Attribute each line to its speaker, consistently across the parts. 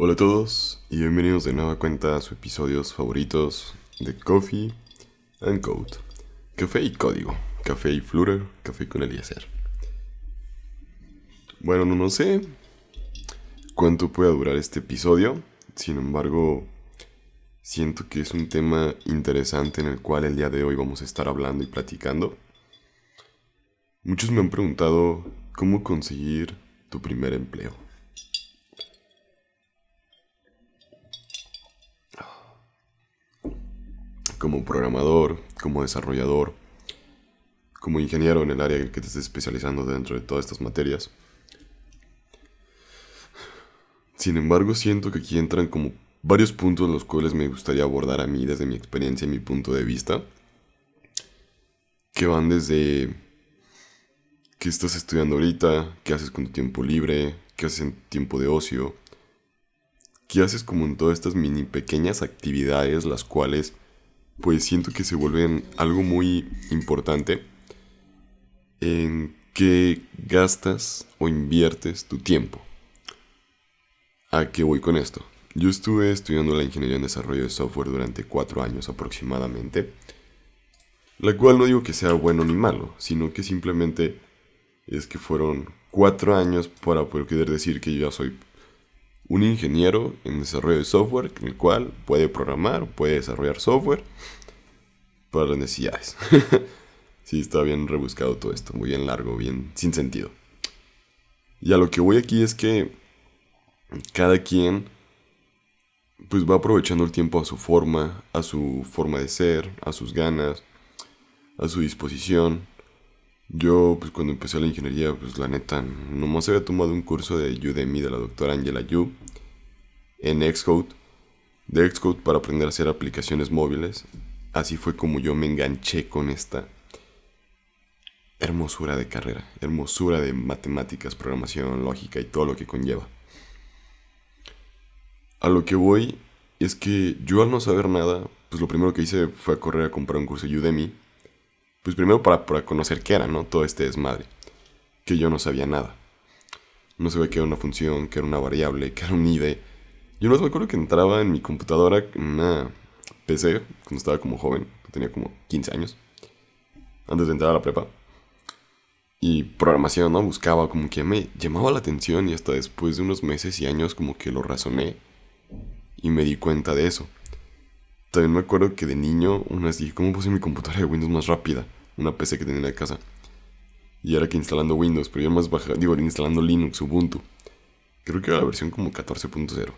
Speaker 1: Hola a todos y bienvenidos de nueva cuenta a sus episodios favoritos de Coffee and Code. Café y código, café y Flutter, café con Eliezer. Bueno, no, no sé cuánto pueda durar este episodio, sin embargo, siento que es un tema interesante en el cual el día de hoy vamos a estar hablando y platicando. Muchos me han preguntado cómo conseguir tu primer empleo. Como programador, como desarrollador, como ingeniero en el área en que te estés especializando dentro de todas estas materias. Sin embargo, siento que aquí entran como varios puntos los cuales me gustaría abordar a mí desde mi experiencia y mi punto de vista. Que van desde qué estás estudiando ahorita, qué haces con tu tiempo libre, qué haces en tiempo de ocio, qué haces como en todas estas mini pequeñas actividades las cuales pues siento que se vuelven algo muy importante en qué gastas o inviertes tu tiempo. ¿A qué voy con esto? Yo estuve estudiando la ingeniería en desarrollo de software durante cuatro años aproximadamente, la cual no digo que sea bueno ni malo, sino que simplemente es que fueron cuatro años para poder decir que yo ya soy un ingeniero en desarrollo de software, en el cual puede programar, puede desarrollar software para las necesidades. sí, está bien rebuscado todo esto, muy bien largo, bien sin sentido. Y a lo que voy aquí es que cada quien pues va aprovechando el tiempo a su forma, a su forma de ser, a sus ganas, a su disposición. Yo, pues cuando empecé la ingeniería, pues la neta, nomás había tomado un curso de Udemy de la doctora Angela Yu en Xcode, de Xcode para aprender a hacer aplicaciones móviles. Así fue como yo me enganché con esta hermosura de carrera, hermosura de matemáticas, programación, lógica y todo lo que conlleva. A lo que voy es que yo al no saber nada, pues lo primero que hice fue correr a comprar un curso de Udemy pues primero para, conocer qué era, ¿no? Todo este desmadre. Que yo no sabía nada. No sabía qué era una función, qué era una variable, qué era un ID. Yo no me acuerdo que entraba en mi computadora en una PC cuando estaba como joven, tenía como 15 años, antes de entrar a la prepa. Y programación, ¿no? Buscaba como que me llamaba la atención y hasta después de unos meses y años como que lo razoné y me di cuenta de eso. También me acuerdo que de niño, una vez dije, ¿cómo puse mi computadora de Windows más rápida? Una PC que tenía en la casa. Y era que instalando Windows, pero yo más baja, digo, instalando Linux, Ubuntu. Creo que era la versión como 14.0.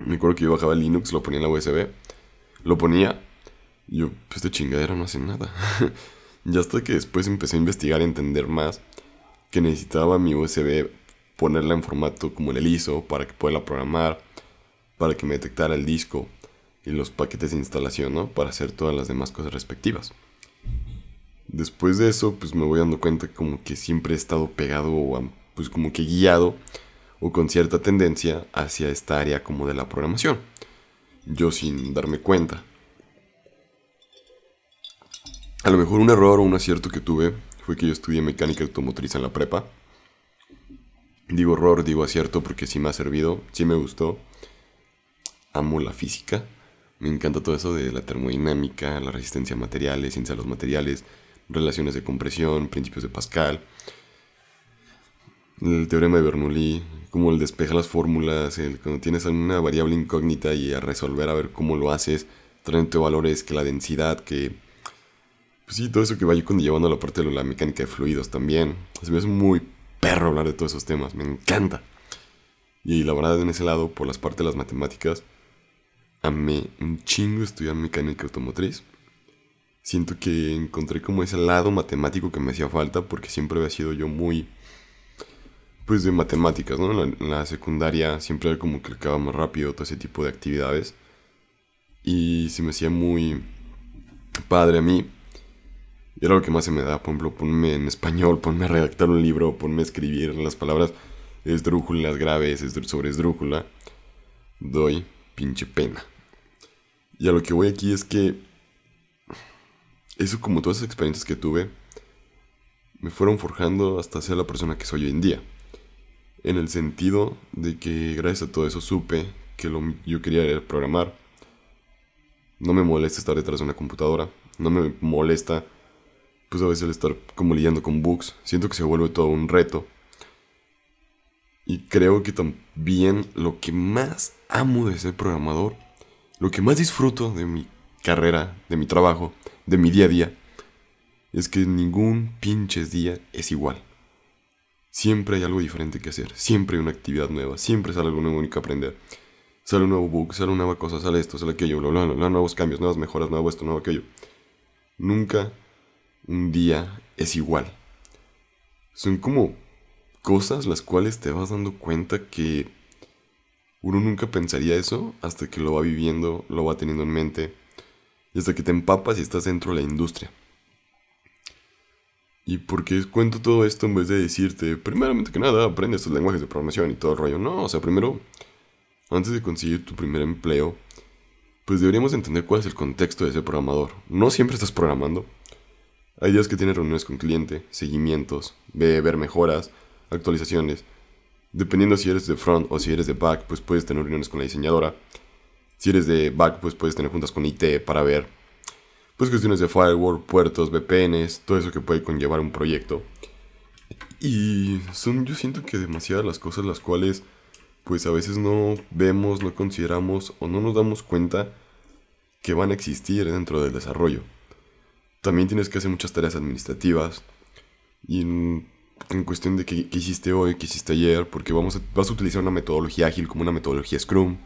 Speaker 1: Me acuerdo que yo bajaba Linux, lo ponía en la USB, lo ponía, y yo, pues esta chingadera no hace nada. y hasta que después empecé a investigar y entender más que necesitaba mi USB ponerla en formato como el ISO para que pueda programar, para que me detectara el disco y los paquetes de instalación, ¿no? Para hacer todas las demás cosas respectivas. Después de eso, pues me voy dando cuenta como que siempre he estado pegado o pues como que guiado o con cierta tendencia hacia esta área como de la programación. Yo sin darme cuenta. A lo mejor un error o un acierto que tuve fue que yo estudié mecánica automotriz en la prepa. Digo error, digo acierto porque sí me ha servido, sí me gustó. Amo la física. Me encanta todo eso de la termodinámica, la resistencia a materiales, ciencia de los materiales, relaciones de compresión, principios de Pascal, el teorema de Bernoulli, cómo el despeja las fórmulas, el, cuando tienes una variable incógnita y a resolver a ver cómo lo haces, trayendo valores, que la densidad, que... Pues sí, todo eso que vaya llevando a la parte de la mecánica de fluidos también. Se me hace muy perro hablar de todos esos temas, me encanta. Y la verdad en ese lado, por las partes de las matemáticas, amé un chingo estudiar mecánica automotriz. Siento que encontré como ese lado matemático que me hacía falta porque siempre había sido yo muy pues de matemáticas, ¿no? La, secundaria siempre era como que acababa más rápido todo ese tipo de actividades y se me hacía muy padre a mí. Y era lo que más se me da, por ejemplo, ponme en español, ponme a redactar un libro, ponme a escribir las palabras esdrújulas graves sobre esdrújula. Doy pinche pena. Y a lo que voy aquí es que eso como todas esas experiencias que tuve me fueron forjando hasta ser la persona que soy hoy en día. En el sentido de que gracias a todo eso supe que lo, yo quería programar. No me molesta estar detrás de una computadora. No me molesta, pues a veces estar como lidiando con bugs. Siento que se vuelve todo un reto. Y creo que también lo que más amo de ser programador, lo que más disfruto de mi carrera, de mi trabajo, de mi día a día, es que ningún pinches día es igual. Siempre hay algo diferente que hacer, siempre hay una actividad nueva, siempre sale algo nuevo que aprender. Sale un nuevo bug, sale una nueva cosa, sale esto, sale aquello, bla, bla, bla, nuevos cambios, nuevas mejoras, nuevo esto, nuevo aquello. Nunca un día es igual. Son como cosas las cuales te vas dando cuenta que uno nunca pensaría eso hasta que lo va viviendo, lo va teniendo en mente hasta que te empapas y estás dentro de la industria. ¿Y por qué cuento todo esto en vez de decirte, primeramente que nada, aprende estos lenguajes de programación y todo el rollo? No, o sea, primero, antes de conseguir tu primer empleo, pues deberíamos entender cuál es el contexto de ese programador. No siempre estás programando. Hay días que tienes reuniones con cliente, seguimientos, ve, ver mejoras, actualizaciones. Dependiendo si eres de front o si eres de back, pues puedes tener reuniones con la diseñadora. Si eres de back, pues puedes tener juntas con IT para ver pues cuestiones de firewall, puertos, VPNs, todo eso que puede conllevar un proyecto. Y son yo siento que demasiadas las cosas las cuales pues a veces no vemos, no consideramos o no nos damos cuenta que van a existir dentro del desarrollo. También tienes que hacer muchas tareas administrativas y en, cuestión de qué, hiciste hoy, qué hiciste ayer, porque vamos vas a utilizar una metodología ágil como una metodología Scrum.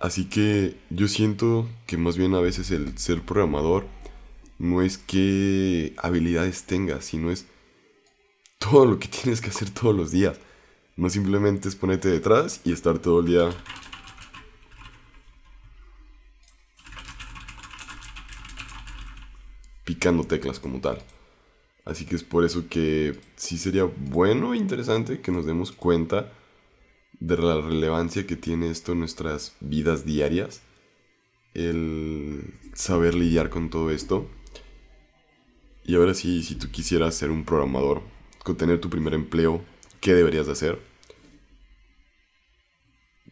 Speaker 1: Así que yo siento que más bien a veces el ser programador no es qué habilidades tengas, sino es todo lo que tienes que hacer todos los días. No simplemente es ponerte detrás y estar todo el día picando teclas como tal. Así que es por eso que sí sería bueno e interesante que nos demos cuenta de la relevancia que tiene esto en nuestras vidas diarias. El saber lidiar con todo esto. Y ahora sí, si tú quisieras ser un programador, con tener tu primer empleo, qué deberías de hacer.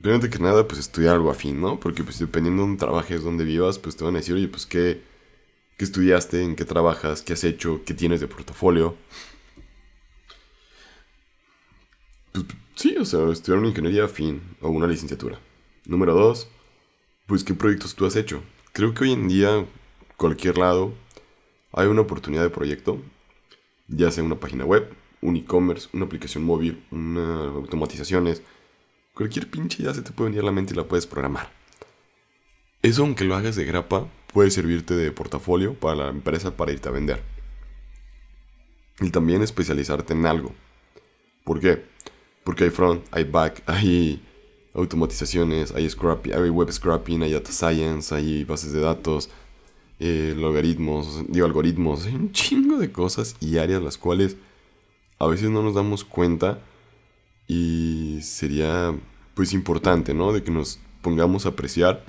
Speaker 1: Primero que nada, pues estudiar algo afín, ¿no? Porque pues dependiendo de donde trabajes, donde vivas, pues te van a decir, oye, pues qué, qué estudiaste, en qué trabajas, qué has hecho, qué tienes de portafolio. Pues sí, o sea, estudiar una ingeniería afín o una licenciatura. Número dos, pues qué proyectos tú has hecho. Creo que hoy en día, cualquier lado, hay una oportunidad de proyecto, ya sea una página web, un e-commerce, una aplicación móvil, una automatizaciones, cualquier pinche ya se te puede venir a la mente y la puedes programar. Eso aunque lo hagas de grapa, puede servirte de portafolio para la empresa para irte a vender. Y también especializarte en algo. ¿Por qué? Porque hay front, hay back, hay automatizaciones, hay, scrapping, hay web scrapping, hay data science, hay bases de datos, eh, logaritmos, digo algoritmos, hay un chingo de cosas y áreas las cuales a veces no nos damos cuenta y sería pues importante, ¿no? De que nos pongamos a apreciar,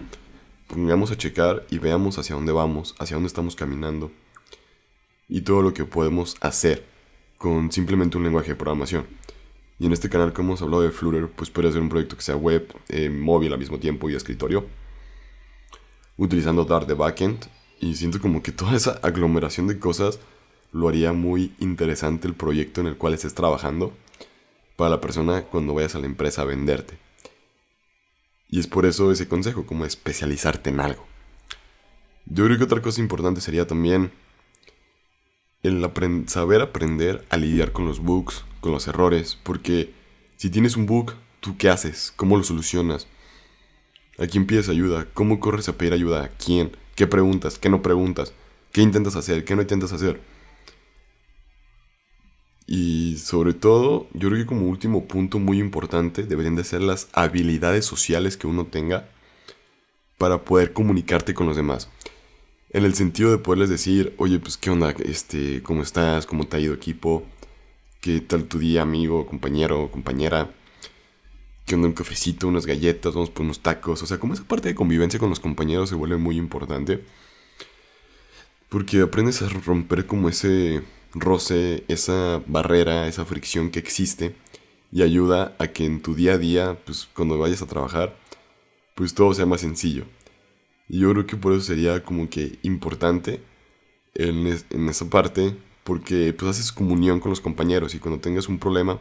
Speaker 1: pongamos a checar y veamos hacia dónde vamos, hacia dónde estamos caminando y todo lo que podemos hacer con simplemente un lenguaje de programación. Y en este canal, como hemos hablado de Flutter, pues puede ser un proyecto que sea web, eh, móvil al mismo tiempo y escritorio, utilizando Dart de backend. Y siento como que toda esa aglomeración de cosas lo haría muy interesante el proyecto en el cual estés trabajando para la persona cuando vayas a la empresa a venderte. Y es por eso ese consejo, como especializarte en algo. Yo creo que otra cosa importante sería también el saber aprender a lidiar con los bugs, con los errores, porque si tienes un bug, ¿tú qué haces? ¿Cómo lo solucionas? ¿A quién pides ayuda? ¿Cómo corres a pedir ayuda? ¿A quién? ¿Qué preguntas? ¿Qué no preguntas? ¿Qué intentas hacer? ¿Qué no intentas hacer? Y sobre todo, yo creo que como último punto muy importante deberían de ser las habilidades sociales que uno tenga para poder comunicarte con los demás. En el sentido de poderles decir, oye, pues qué onda, este, cómo estás, cómo te ha ido equipo, qué tal tu día, amigo, compañero, compañera, qué onda un cafecito, unas galletas, vamos por unos tacos. O sea, como esa parte de convivencia con los compañeros se vuelve muy importante. Porque aprendes a romper como ese roce, esa barrera, esa fricción que existe y ayuda a que en tu día a día, pues cuando vayas a trabajar, pues todo sea más sencillo. Y yo creo que por eso sería como que importante en, en esa parte, porque pues haces comunión con los compañeros y cuando tengas un problema,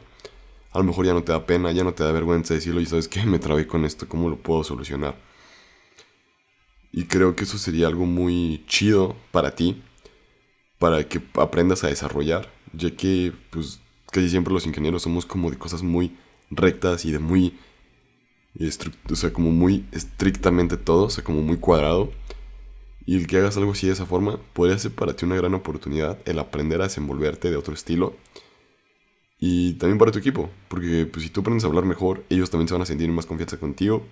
Speaker 1: a lo mejor ya no te da pena, ya no te da vergüenza decirlo y sabes que me trabé con esto, ¿cómo lo puedo solucionar? Y creo que eso sería algo muy chido para ti, para que aprendas a desarrollar, ya que pues casi siempre los ingenieros somos como de cosas muy rectas y de muy, o sea, como muy estrictamente todo, o sea, como muy cuadrado. Y el que hagas algo así de esa forma podría ser para ti una gran oportunidad el aprender a desenvolverte de otro estilo. Y también para tu equipo, porque pues, si tú aprendes a hablar mejor, ellos también se van a sentir más confianza contigo.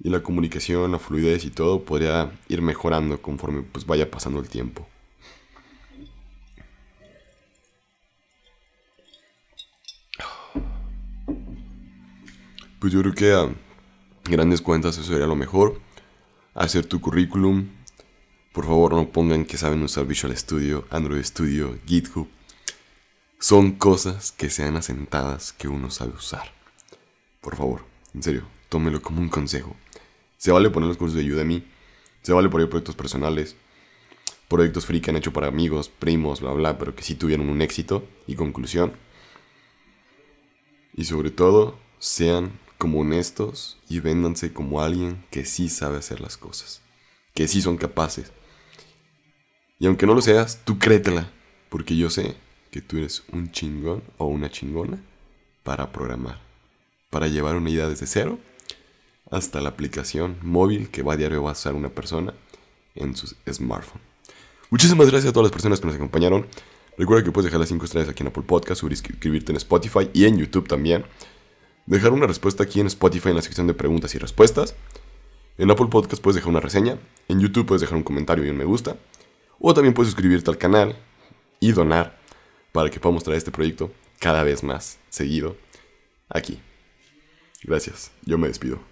Speaker 1: Y la comunicación, la fluidez y todo podría ir mejorando conforme pues, vaya pasando el tiempo. Pues yo creo que a grandes cuentas eso sería lo mejor. Hacer tu currículum. Por favor no pongan que saben usar Visual Studio, Android Studio, GitHub. Son cosas que sean asentadas que uno sabe usar. Por favor, en serio, tómelo como un consejo. Se vale poner los cursos de mí. Se vale poner proyectos personales. Proyectos free que han hecho para amigos, primos, bla, bla, pero que sí tuvieron un éxito y conclusión. Y sobre todo, sean como honestos y véndanse como alguien que sí sabe hacer las cosas, que sí son capaces. Y aunque no lo seas, tú créetela, porque yo sé que tú eres un chingón o una chingona para programar, para llevar una idea desde cero hasta la aplicación móvil que va a diario va a usar una persona en su smartphone. Muchísimas gracias a todas las personas que nos acompañaron. Recuerda que puedes dejar las 5 estrellas aquí en Apple Podcast, suscribirte en Spotify y en YouTube también dejar una respuesta aquí en Spotify en la sección de preguntas y respuestas. En Apple Podcast puedes dejar una reseña. En YouTube puedes dejar un comentario y un me gusta. O también puedes suscribirte al canal y donar para que podamos traer este proyecto cada vez más seguido aquí. Gracias. Yo me despido.